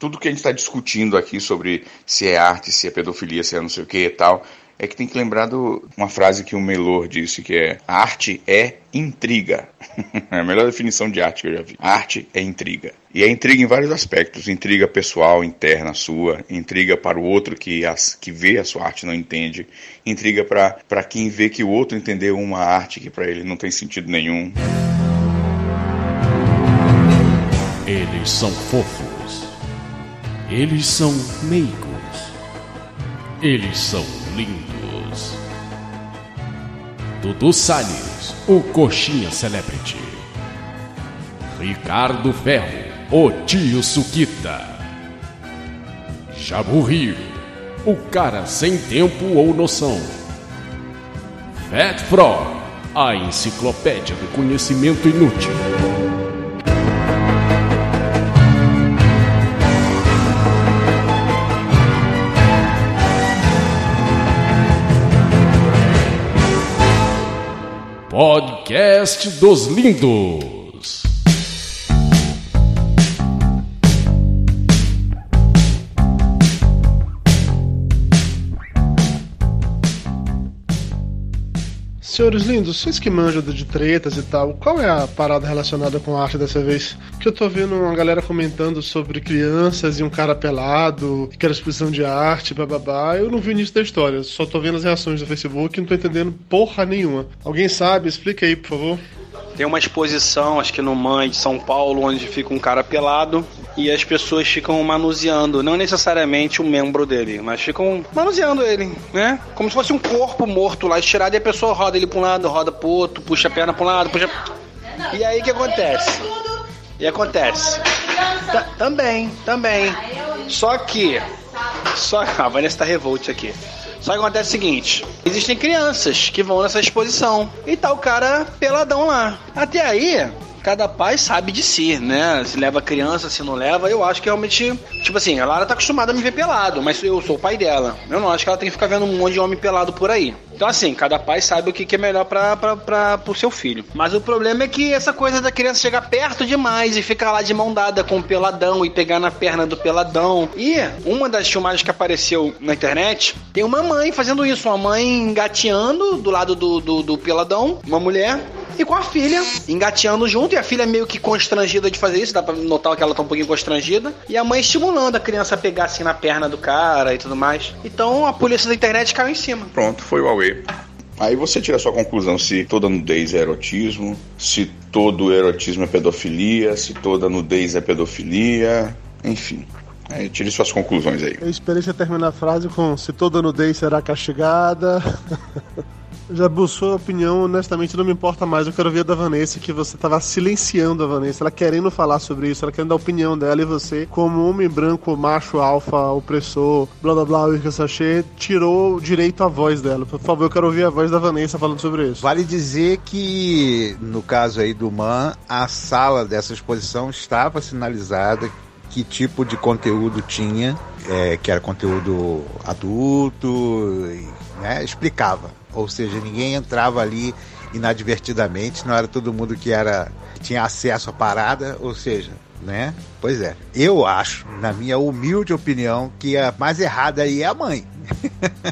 tudo que a gente está discutindo aqui sobre se é arte, se é pedofilia, se é não sei o que e tal, é que tem que lembrar de uma frase que o Melor disse, que é arte é intriga. é a melhor definição de arte que eu já vi. Arte é intriga. E é intriga em vários aspectos. Intriga pessoal, interna sua. Intriga para o outro que, as, que vê a sua arte não entende. Intriga para quem vê que o outro entendeu uma arte que para ele não tem sentido nenhum. Eles são fofos. Eles são meigos. Eles são lindos. Dudu Salles, o Coxinha Celebrity. Ricardo Ferro, o tio Suquita. Jabu Rio, o cara sem tempo ou noção. Fat Frog, a enciclopédia do conhecimento inútil. Podcast dos Lindos. Senhores lindos, vocês que manjam de tretas e tal, qual é a parada relacionada com a arte dessa vez? Que eu tô vendo uma galera comentando sobre crianças e um cara pelado, que era exposição de arte, bababá. Eu não vi o início da história, só tô vendo as reações do Facebook e não tô entendendo porra nenhuma. Alguém sabe? Explica aí, por favor. Tem uma exposição, acho que no MAN de São Paulo, onde fica um cara pelado e as pessoas ficam manuseando, não necessariamente o membro dele, mas ficam manuseando ele, né? Como se fosse um corpo morto lá estirado e a pessoa roda ele pra um lado, roda pro outro, puxa a perna pra um lado, puxa. E aí o que acontece? E acontece. Ta- também, também. Só que. Só a Vanessa tá revolt aqui. Só que acontece o seguinte: existem crianças que vão nessa exposição e tá o cara peladão lá. Até aí, cada pai sabe de si, né? Se leva criança, se não leva, eu acho que realmente. Tipo assim, a Lara tá acostumada a me ver pelado, mas eu sou o pai dela. Eu não acho que ela tem que ficar vendo um monte de homem pelado por aí. Então, assim, cada pai sabe o que que é melhor pra, pra, pra, pro seu filho. Mas o problema é que essa coisa da criança chegar perto demais e ficar lá de mão dada com o peladão e pegar na perna do peladão. E uma das filmagens que apareceu na internet tem uma mãe fazendo isso, uma mãe engateando do lado do, do, do peladão, uma mulher, e com a filha engateando junto, e a filha meio que constrangida de fazer isso, dá pra notar que ela tá um pouquinho constrangida, e a mãe estimulando a criança a pegar assim na perna do cara e tudo mais. Então a polícia da internet caiu em cima. Pronto, foi o Huawei. Aí você tira a sua conclusão se toda nudez é erotismo, se todo erotismo é pedofilia, se toda nudez é pedofilia, enfim. Aí tire suas conclusões aí. Eu esperei você terminar a frase com se toda nudez será castigada. Já buscou a opinião, honestamente não me importa mais. Eu quero ver a da Vanessa, que você tava silenciando a Vanessa, ela querendo falar sobre isso, ela querendo dar a opinião dela e você, como homem branco, macho, alfa, opressor, blá blá blá, Wicca Sachê, tirou direito à voz dela. Por favor, eu quero ouvir a voz da Vanessa falando sobre isso. Vale dizer que, no caso aí do MAN, a sala dessa exposição estava sinalizada que tipo de conteúdo tinha, é, que era conteúdo adulto, né, explicava. Ou seja, ninguém entrava ali inadvertidamente, não era todo mundo que era tinha acesso à parada, ou seja, né? Pois é. Eu acho, na minha humilde opinião, que a mais errada aí é a mãe.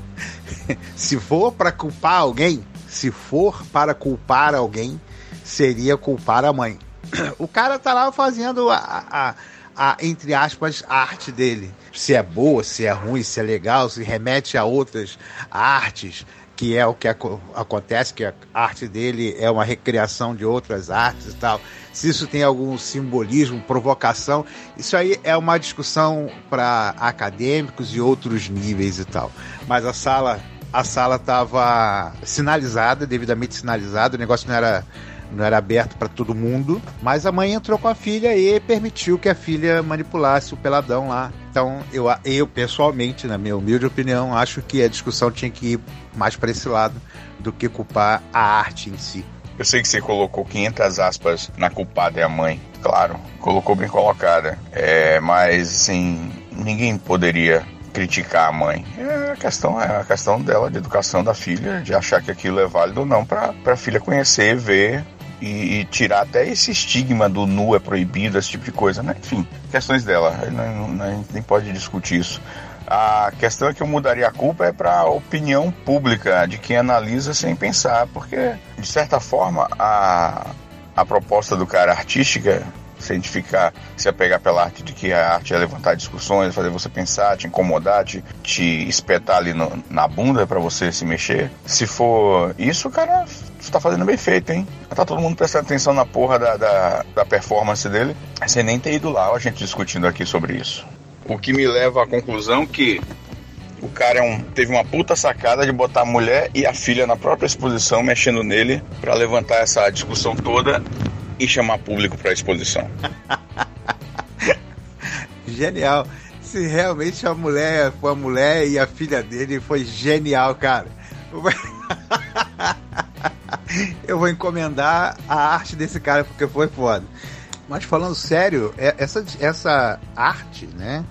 se for para culpar alguém, se for para culpar alguém, seria culpar a mãe. O cara tá lá fazendo a, a, a, entre aspas, a arte dele. Se é boa, se é ruim, se é legal, se remete a outras artes, que é o que aco- acontece, que a arte dele é uma recriação de outras artes e tal. Se isso tem algum simbolismo, provocação, isso aí é uma discussão para acadêmicos e outros níveis e tal. Mas a sala a sala estava sinalizada, devidamente sinalizada, o negócio não era não era aberto para todo mundo, mas a mãe entrou com a filha e permitiu que a filha manipulasse o peladão lá. Então, eu, eu pessoalmente, na minha humilde opinião, acho que a discussão tinha que ir mais para esse lado do que culpar a arte em si. Eu sei que você colocou 500 aspas na culpada é a mãe, claro, colocou bem colocada. É, mas assim, ninguém poderia criticar a mãe. É a questão é a questão dela de educação da filha, de achar que aquilo é válido ou não para a filha conhecer, ver e, e, tirar até esse estigma do nu é proibido, esse tipo de coisa, né? Enfim, questões dela, não, a gente nem pode discutir isso. A questão é que eu mudaria a culpa é para a opinião pública de quem analisa sem pensar, porque de certa forma a, a proposta do cara artística se a gente ficar, se apegar pela arte de que a arte é levantar discussões, fazer você pensar, te incomodar, te, te espetar ali no, na bunda para você se mexer. Se for isso, o cara está fazendo bem feito, hein? Tá todo mundo prestando atenção na porra da, da, da performance dele, sem nem ter ido lá, a gente discutindo aqui sobre isso. O que me leva à conclusão que o cara é um, teve uma puta sacada de botar a mulher e a filha na própria exposição, mexendo nele, para levantar essa discussão toda e chamar público para a exposição. Genial. Se realmente a mulher foi a mulher e a filha dele, foi genial, cara. Eu vou encomendar a arte desse cara porque foi foda. Mas falando sério, é, essa, essa arte, né?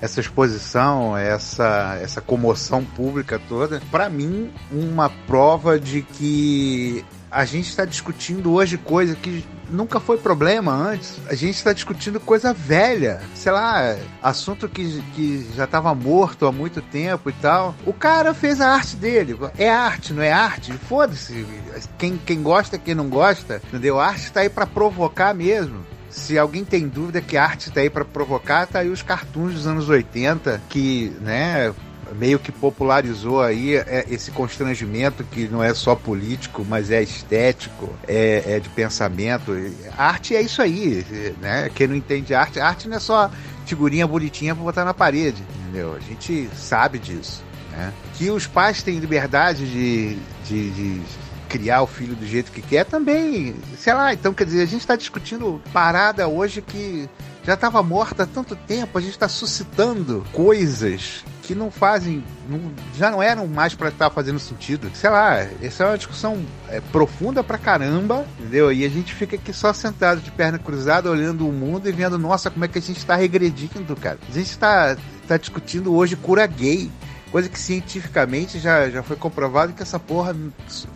essa exposição, essa, essa comoção pública toda, para mim, uma prova de que a gente está discutindo hoje coisa que nunca foi problema antes. A gente está discutindo coisa velha, sei lá, assunto que, que já estava morto há muito tempo e tal. O cara fez a arte dele. É arte, não é arte? Foda-se. Quem, quem gosta, quem não gosta, entendeu? A arte está aí para provocar mesmo. Se alguém tem dúvida que a arte está aí para provocar, tá aí os cartoons dos anos 80 que, né, meio que popularizou aí é, esse constrangimento que não é só político, mas é estético, é, é, de pensamento. Arte é isso aí, né? Quem não entende arte, arte não é só figurinha bonitinha para botar na parede, entendeu? A gente sabe disso. Né? Que os pais têm liberdade de, de, de criar o filho do jeito que quer também, sei lá, então quer dizer, a gente está discutindo parada hoje que já estava morta há tanto tempo, a gente está suscitando coisas que não fazem, não, já não eram mais para estar fazendo sentido. Sei lá, essa é uma discussão é, profunda pra caramba, entendeu? E a gente fica aqui só sentado de perna cruzada, olhando o mundo e vendo, nossa, como é que a gente está regredindo, cara. A gente está tá discutindo hoje cura gay. Coisa que cientificamente já, já foi comprovado que essa porra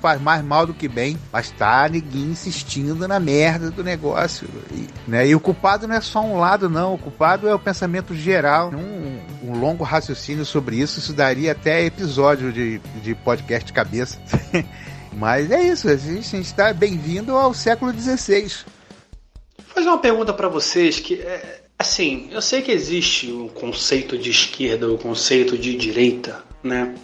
faz mais mal do que bem. Mas tá ninguém insistindo na merda do negócio. E, né? e o culpado não é só um lado, não. O culpado é o pensamento geral. Um, um longo raciocínio sobre isso. Isso daria até episódio de, de podcast de cabeça. Mas é isso, a gente está bem-vindo ao século XVI. Vou fazer uma pergunta para vocês que é, Assim, eu sei que existe o conceito de esquerda, o conceito de direita, né?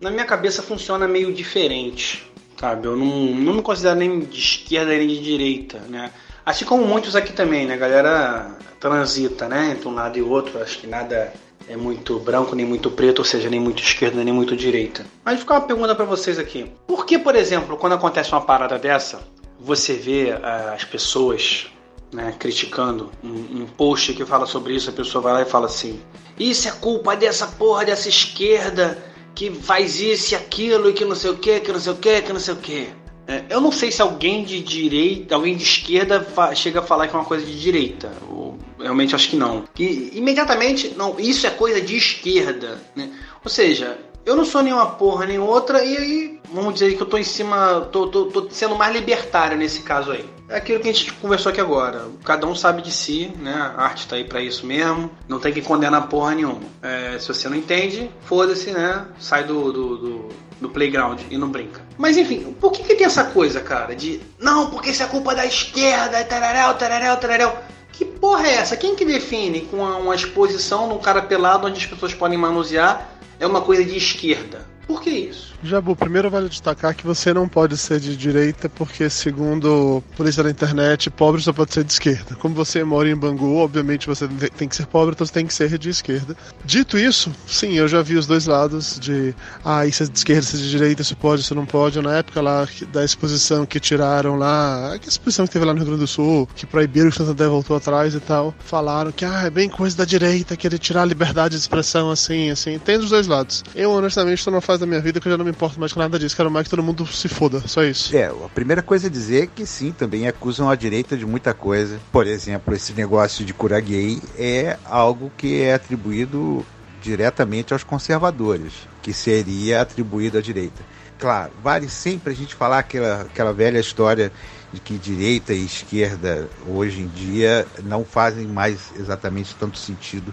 Na minha cabeça funciona meio diferente, sabe? Eu não, não me considero nem de esquerda nem de direita, né? Assim como muitos aqui também, né? A galera transita, né? Entre um lado e outro, acho que nada é muito branco nem muito preto, ou seja, nem muito esquerda nem muito direita. Mas fica uma pergunta para vocês aqui. Por que, por exemplo, quando acontece uma parada dessa, você vê uh, as pessoas né, criticando um, um, post que fala sobre isso, a pessoa vai lá e fala assim: Isso é culpa dessa porra dessa esquerda que faz isso e aquilo e que não sei o que, que não sei o que, que não sei o que. É, eu não sei se alguém de direita, alguém de esquerda chega a falar que é uma coisa de direita. Ou, realmente acho que não. E imediatamente, não, isso é coisa de esquerda. Né? Ou seja, eu não sou nenhuma porra nem outra, e aí, vamos dizer que eu tô em cima, tô, tô, tô sendo mais libertário nesse caso aí. É aquilo que a gente conversou aqui agora. Cada um sabe de si, né? A arte tá aí para isso mesmo. Não tem que condenar porra nenhuma. É, se você não entende, foda-se, né? Sai do, do, do, do, playground e não brinca. Mas enfim, por que, que tem essa coisa, cara? De não, porque isso é culpa da esquerda, tararel, tararel, tararel. Que porra é essa? Quem que define com uma, uma exposição num cara pelado onde as pessoas podem manusear é uma coisa de esquerda. Por que isso? Jabu, primeiro vale destacar que você não pode ser de direita, porque, segundo a polícia da internet, pobre só pode ser de esquerda. Como você mora em Bangu, obviamente você tem que ser pobre, então você tem que ser de esquerda. Dito isso, sim, eu já vi os dois lados de ah, isso é de esquerda, isso é de direita, isso pode, isso não pode. Na época lá da exposição que tiraram lá, a exposição que teve lá no Rio Grande do Sul, que proibiram que o Santander voltou atrás e tal, falaram que ah, é bem coisa da direita, querer tirar a liberdade de expressão assim, assim. Tem dos dois lados. Eu, honestamente, estou numa fase da minha vida que eu já não me importo mais com nada disso. Quero mais que todo mundo se foda, só isso. É, a primeira coisa a dizer é que sim, também acusam a direita de muita coisa. Por exemplo, esse negócio de cura gay é algo que é atribuído diretamente aos conservadores, que seria atribuído à direita. Claro, vale sempre a gente falar aquela, aquela velha história de que direita e esquerda hoje em dia não fazem mais exatamente tanto sentido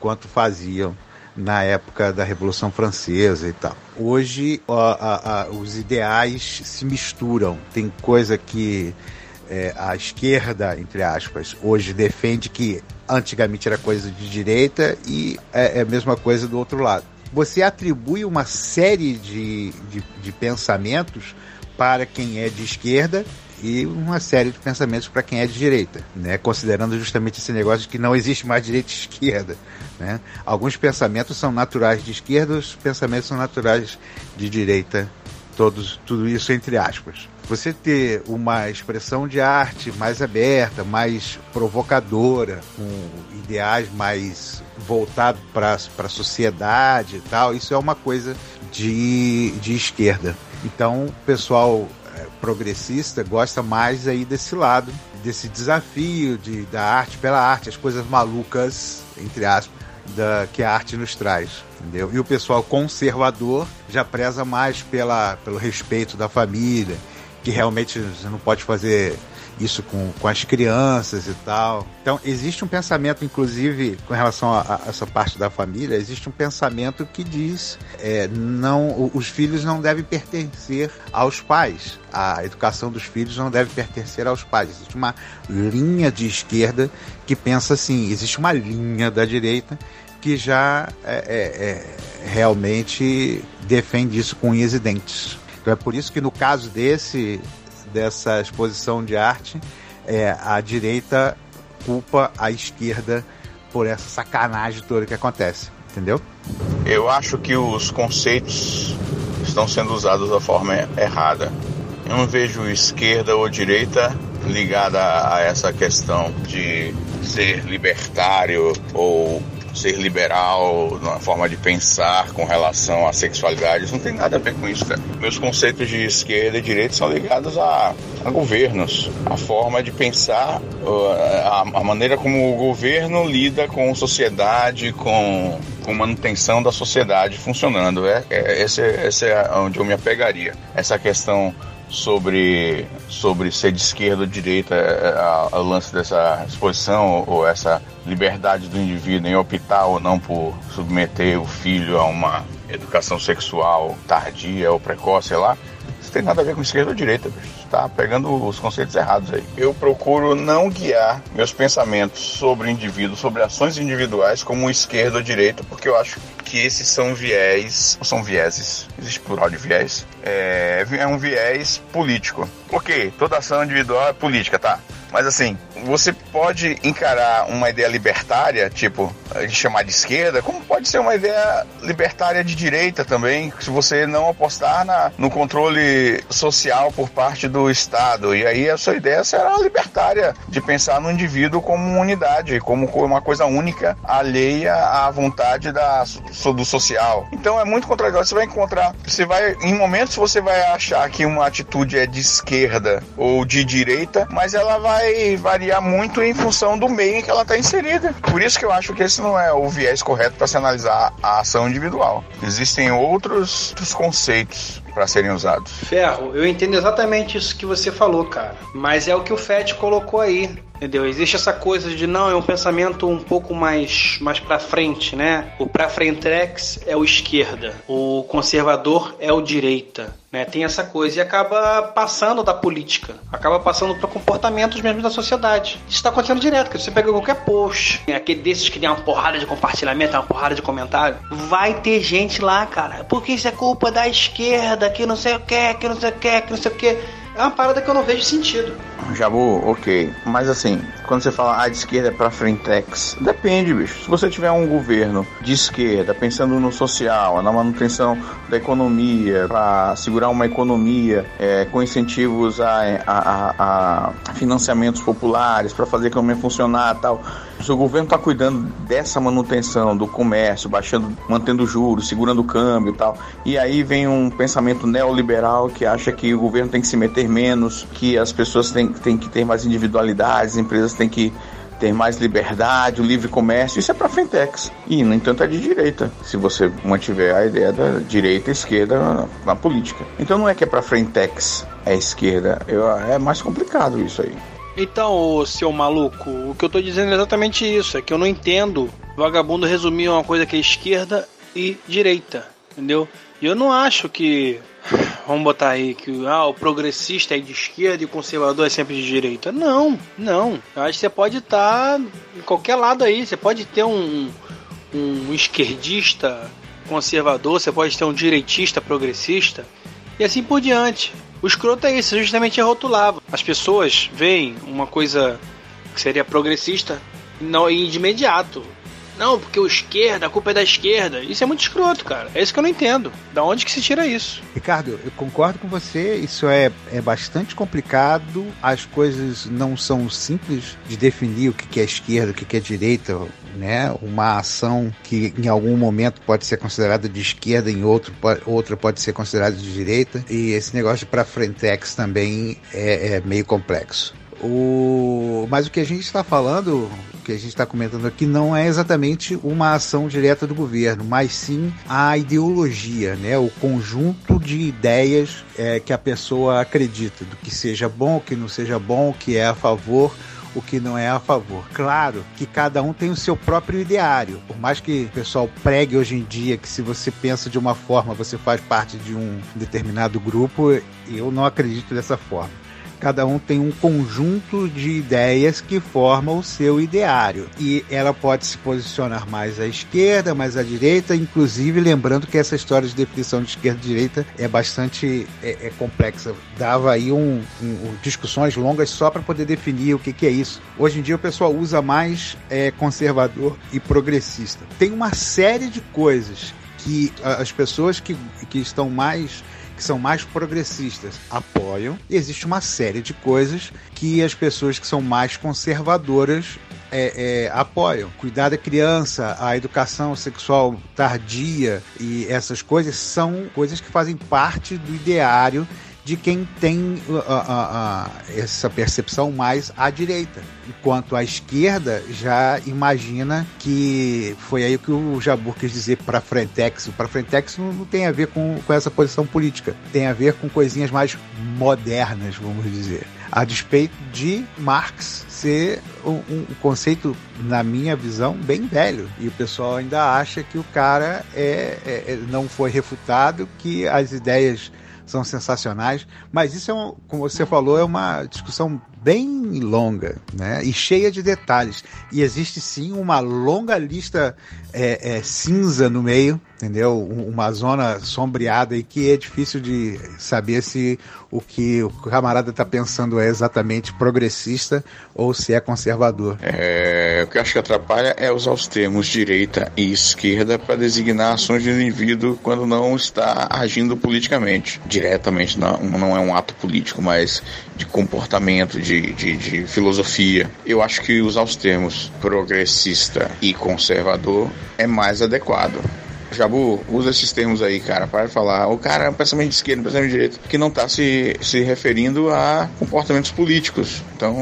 quanto faziam na época da Revolução Francesa e tal. Hoje a, a, a, os ideais se misturam. Tem coisa que é, a esquerda, entre aspas, hoje defende que antigamente era coisa de direita e é, é a mesma coisa do outro lado. Você atribui uma série de, de, de pensamentos para quem é de esquerda e uma série de pensamentos para quem é de direita, né? considerando justamente esse negócio de que não existe mais direita e esquerda. Né? Alguns pensamentos são naturais de esquerda, os pensamentos são naturais de direita, todos, tudo isso entre aspas. Você ter uma expressão de arte mais aberta, mais provocadora, com ideais mais voltados para a sociedade e tal, isso é uma coisa de, de esquerda. Então, o pessoal progressista gosta mais aí desse lado, desse desafio de, da arte pela arte, as coisas malucas, entre aspas, da, que a arte nos traz. Entendeu? E o pessoal conservador já preza mais pela, pelo respeito da família, que realmente você não pode fazer isso com, com as crianças e tal. Então, existe um pensamento, inclusive, com relação a, a essa parte da família, existe um pensamento que diz é, não os filhos não devem pertencer aos pais. A educação dos filhos não deve pertencer aos pais. Existe uma linha de esquerda que pensa assim, existe uma linha da direita que já é, é, é realmente defende isso com unhas e dentes. Então é por isso que no caso desse dessa exposição de arte, é, a direita culpa a esquerda por essa sacanagem toda que acontece, entendeu? Eu acho que os conceitos estão sendo usados da forma errada. Eu não vejo esquerda ou direita ligada a essa questão de ser libertário ou ser liberal na forma de pensar com relação à sexualidade. Isso não tem nada a ver com isso, cara. Meus conceitos de esquerda e direita são ligados a, a governos, a forma de pensar, a, a maneira como o governo lida com sociedade, com, com manutenção da sociedade funcionando. É, é, esse, esse é onde eu me apegaria. Essa questão sobre, sobre ser de esquerda ou de direita, o lance dessa exposição ou essa liberdade do indivíduo em optar ou não por submeter o filho a uma educação sexual tardia ou precoce, sei lá, isso tem nada a ver com esquerda ou direita, bicho. Tá pegando os conceitos errados aí. Eu procuro não guiar meus pensamentos sobre indivíduos, sobre ações individuais como esquerda ou direita, porque eu acho que esses são viés, são vieses, existe plural de viés, é, é um viés político. Ok, toda ação individual é política, tá? Mas assim, você pode encarar uma ideia libertária, tipo, de chamar de esquerda, como pode ser uma ideia libertária de direita também, se você não apostar na, no controle social por parte do Estado. E aí a sua ideia será libertária, de pensar no indivíduo como unidade, como uma coisa única, alheia à vontade da, do social. Então é muito contraditório. Você vai encontrar, você vai, em momentos você vai achar que uma atitude é de esquerda ou de direita, mas ela vai vai variar muito em função do meio em que ela está inserida. Por isso que eu acho que esse não é o viés correto para se analisar a ação individual. Existem outros, outros conceitos para serem usados. Ferro, eu entendo exatamente isso que você falou, cara. Mas é o que o Fed colocou aí. Entendeu? Existe essa coisa de não, é um pensamento um pouco mais, mais pra frente, né? O pra frentex é o esquerda, o conservador é o direita. Né, tem essa coisa e acaba passando da política, acaba passando para comportamentos mesmo da sociedade. Isso está acontecendo direto, que você pega qualquer post, aquele desses que tem uma porrada de compartilhamento, uma porrada de comentário, vai ter gente lá, cara, porque isso é culpa da esquerda, que não sei o que, que não sei o que, que não sei o que é uma parada que eu não vejo sentido. Jabu, ok. Mas assim, quando você fala ah, de esquerda é pra frentex, depende, bicho. Se você tiver um governo de esquerda pensando no social, na manutenção da economia, para segurar uma economia é, com incentivos a, a, a, a financiamentos populares, para fazer a economia funcionar tal. Se o governo está cuidando dessa manutenção do comércio, baixando, mantendo juros, segurando o câmbio e tal, e aí vem um pensamento neoliberal que acha que o governo tem que se meter menos, que as pessoas têm, têm que ter mais individualidade, as empresas têm que ter mais liberdade, o livre comércio, isso é para frentex. E, no entanto, é de direita, se você mantiver a ideia da direita e esquerda na, na política. Então não é que é para frentex, é esquerda. Eu, é mais complicado isso aí. Então, seu maluco, o que eu tô dizendo é exatamente isso. É que eu não entendo vagabundo resumir uma coisa que é esquerda e direita, entendeu? E eu não acho que vamos botar aí que ah, o progressista é de esquerda e o conservador é sempre de direita. Não, não. Eu acho que você pode estar tá em qualquer lado aí. Você pode ter um, um esquerdista conservador, você pode ter um direitista progressista e assim por diante. O escroto é isso, justamente é rotular. As pessoas veem uma coisa que seria progressista não, e de imediato não, porque o esquerda, a culpa é da esquerda. Isso é muito escroto, cara. É isso que eu não entendo. Da onde que se tira isso? Ricardo, eu concordo com você. Isso é, é bastante complicado. As coisas não são simples de definir o que é esquerda, o que é direita. Né? Uma ação que em algum momento pode ser considerada de esquerda, em outro, outra pode ser considerada de direita. E esse negócio para frentex também é, é meio complexo. O... Mas o que a gente está falando, o que a gente está comentando aqui, não é exatamente uma ação direta do governo, mas sim a ideologia, né? o conjunto de ideias é, que a pessoa acredita, do que seja bom, o que não seja bom, o que é a favor o que não é a favor. Claro que cada um tem o seu próprio ideário. Por mais que o pessoal pregue hoje em dia que se você pensa de uma forma, você faz parte de um determinado grupo, eu não acredito dessa forma. Cada um tem um conjunto de ideias que formam o seu ideário. E ela pode se posicionar mais à esquerda, mais à direita, inclusive lembrando que essa história de definição de esquerda e direita é bastante é, é complexa. Dava aí um, um, discussões longas só para poder definir o que, que, é isso. Hoje em dia o pessoal usa mais é, conservador e progressista. Tem uma série de coisas que as pessoas que, que estão mais que são mais progressistas apoiam, e existe uma série de coisas que as pessoas que são mais conservadoras é, é, apoiam. Cuidar da criança, a educação sexual tardia e essas coisas são coisas que fazem parte do ideário de quem tem uh, uh, uh, essa percepção mais à direita. Enquanto a esquerda já imagina que foi aí que o Jabur quis dizer para Frentex. O para Frentex não, não, tem a ver com, com essa posição política, tem a ver com coisinhas mais modernas, vamos dizer. A despeito de Marx ser um, um, conceito, na minha visão, bem velho. E o pessoal ainda acha que o cara é, é, é não foi refutado, que as ideias são sensacionais, mas isso é, um, como você falou, é uma discussão bem longa, né? E cheia de detalhes. E existe sim uma longa lista é, é, cinza no meio, entendeu? Uma zona sombreada e que é difícil de saber se o que o camarada está pensando é exatamente progressista ou se é conservador. É, o que eu acho que atrapalha é usar os termos direita e esquerda para designar ações do indivíduo quando não está agindo politicamente. Diretamente, não, não é um ato político, mas de comportamento, de de, de, de filosofia. Eu acho que usar os termos progressista e conservador é mais adequado. Jabu, usa esses termos aí, cara, para falar. O cara é um pensamento de esquerda, um pensamento de direita, que não está se, se referindo a comportamentos políticos. Então,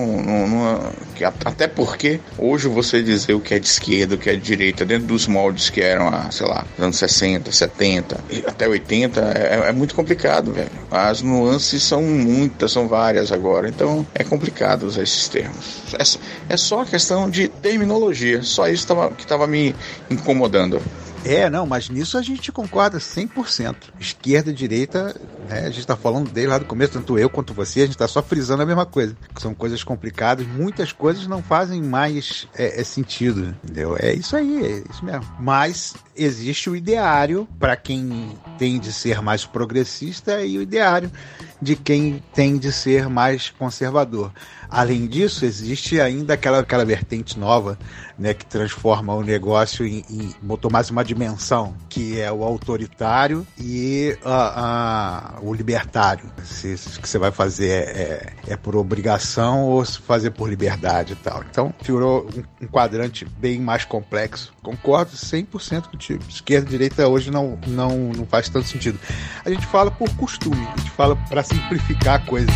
até porque hoje você dizer o que é de esquerda, o que é de direita, dentro dos moldes que eram, ah, sei lá, anos 60, 70, até 80, é, é muito complicado, velho. As nuances são muitas, são várias agora. Então, é complicado usar esses termos. É, é só questão de terminologia. Só isso que estava me incomodando. É, não, mas nisso a gente concorda 100%. Esquerda e direita, né, a gente está falando desde lá do começo, tanto eu quanto você, a gente está só frisando a mesma coisa. São coisas complicadas, muitas coisas não fazem mais é, é sentido, entendeu? É isso aí, é isso mesmo. Mas existe o ideário para quem tem de ser mais progressista e o ideário de quem tem de ser mais conservador. Além disso, existe ainda aquela, aquela vertente nova né, que transforma o negócio em, em mais uma dimensão, que é o autoritário e o libertário. Se, o que você vai fazer é, é, é, por obrigação ou se fazer por liberdade e tal. Então, virou um, um quadrante bem mais complexo. Concordo 100% contigo. Esquerda e direita hoje não, não, não faz tanto sentido. A gente fala por costume, a gente fala para simplificar a coisa.